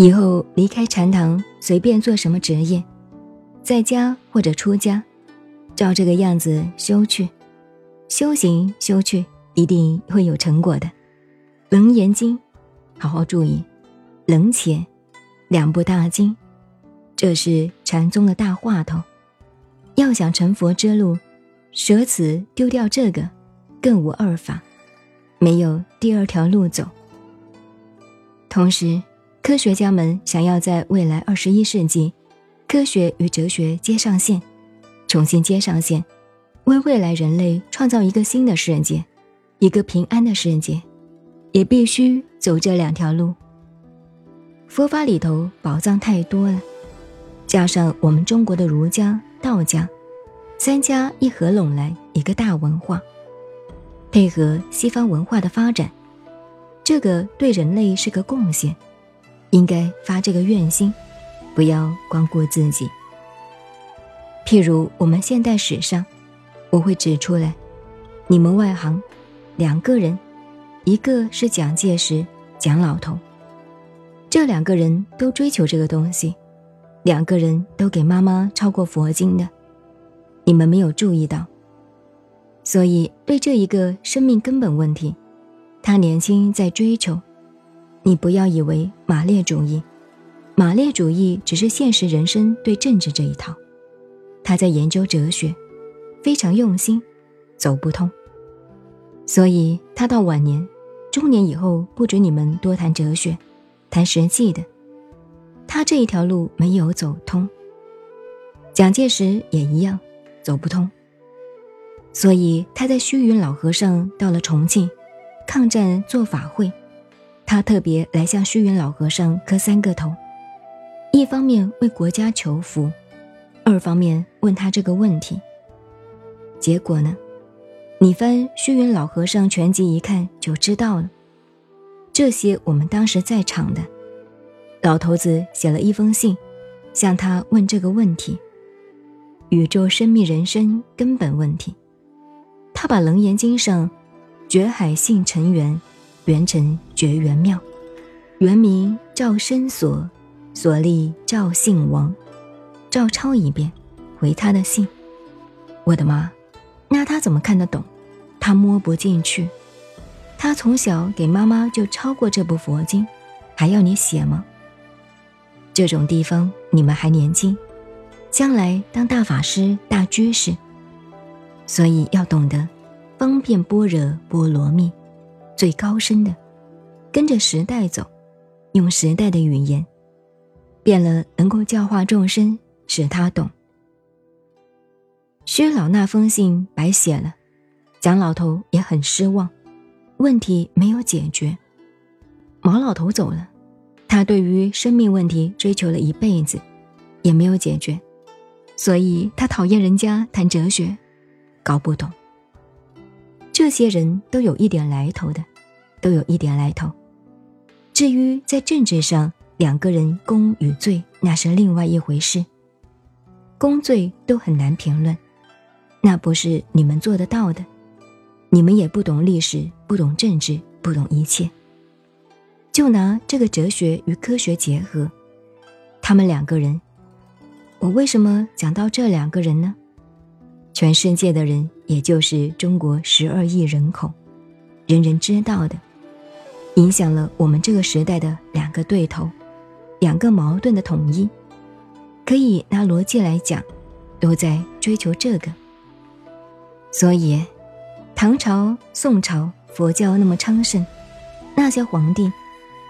以后离开禅堂，随便做什么职业，在家或者出家，照这个样子修去，修行修去，一定会有成果的。《楞严经》，好好注意，《楞且》两部大经，这是禅宗的大话头。要想成佛之路，舍此丢掉这个，更无二法，没有第二条路走。同时。科学家们想要在未来二十一世纪，科学与哲学接上线，重新接上线，为未来人类创造一个新的世界，一个平安的世界，也必须走这两条路。佛法里头宝藏太多了，加上我们中国的儒家、道家三家一合拢来一个大文化，配合西方文化的发展，这个对人类是个贡献。应该发这个愿心，不要光顾自己。譬如我们现代史上，我会指出来，你们外行，两个人，一个是蒋介石，蒋老头，这两个人都追求这个东西，两个人都给妈妈抄过佛经的，你们没有注意到。所以对这一个生命根本问题，他年轻在追求。你不要以为马列主义，马列主义只是现实人生对政治这一套，他在研究哲学，非常用心，走不通。所以他到晚年、中年以后不准你们多谈哲学，谈实际的，他这一条路没有走通。蒋介石也一样，走不通。所以他在虚云老和尚到了重庆，抗战做法会。他特别来向虚云老和尚磕三个头，一方面为国家求福，二方面问他这个问题。结果呢，你翻虚云老和尚全集一看就知道了。这些我们当时在场的，老头子写了一封信，向他问这个问题：宇宙生命人生根本问题。他把《楞严经》上觉海性尘缘。元成觉元妙，原名赵生所，所立赵姓王，照抄一遍，回他的信。我的妈，那他怎么看得懂？他摸不进去。他从小给妈妈就抄过这部佛经，还要你写吗？这种地方你们还年轻，将来当大法师、大居士，所以要懂得方便般若波罗蜜。最高深的，跟着时代走，用时代的语言，变了能够教化众生，使他懂。薛老那封信白写了，蒋老头也很失望，问题没有解决。毛老头走了，他对于生命问题追求了一辈子，也没有解决，所以他讨厌人家谈哲学，搞不懂。这些人都有一点来头的。都有一点来头。至于在政治上，两个人功与罪那是另外一回事。功罪都很难评论，那不是你们做得到的。你们也不懂历史，不懂政治，不懂一切。就拿这个哲学与科学结合，他们两个人，我为什么讲到这两个人呢？全世界的人，也就是中国十二亿人口，人人知道的。影响了我们这个时代的两个对头，两个矛盾的统一，可以拿逻辑来讲，都在追求这个。所以，唐朝、宋朝佛教那么昌盛，那些皇帝，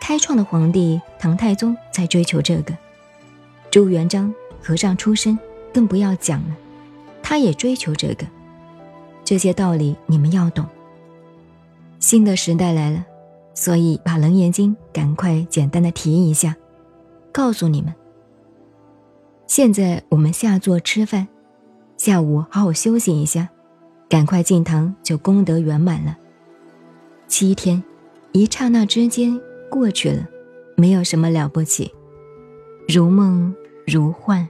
开创的皇帝唐太宗在追求这个，朱元璋和尚出身，更不要讲了，他也追求这个。这些道理你们要懂。新的时代来了。所以，把《楞严经》赶快简单的提一下，告诉你们。现在我们下座吃饭，下午好好休息一下，赶快进堂就功德圆满了。七天，一刹那之间过去了，没有什么了不起，如梦如幻。